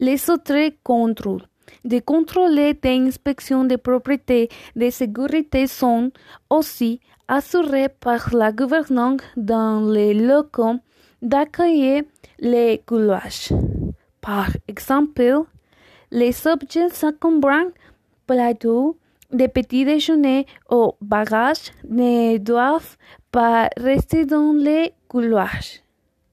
Les autres contrôles de contrôler d'inspection de propriété de sécurité sont aussi assurés par la gouvernance dans les locaux d'accueillir les couloirs. Par exemple, les objets encombrants, plateaux, de petits déjeuners ou bagages ne doivent pas rester dans les couloirs.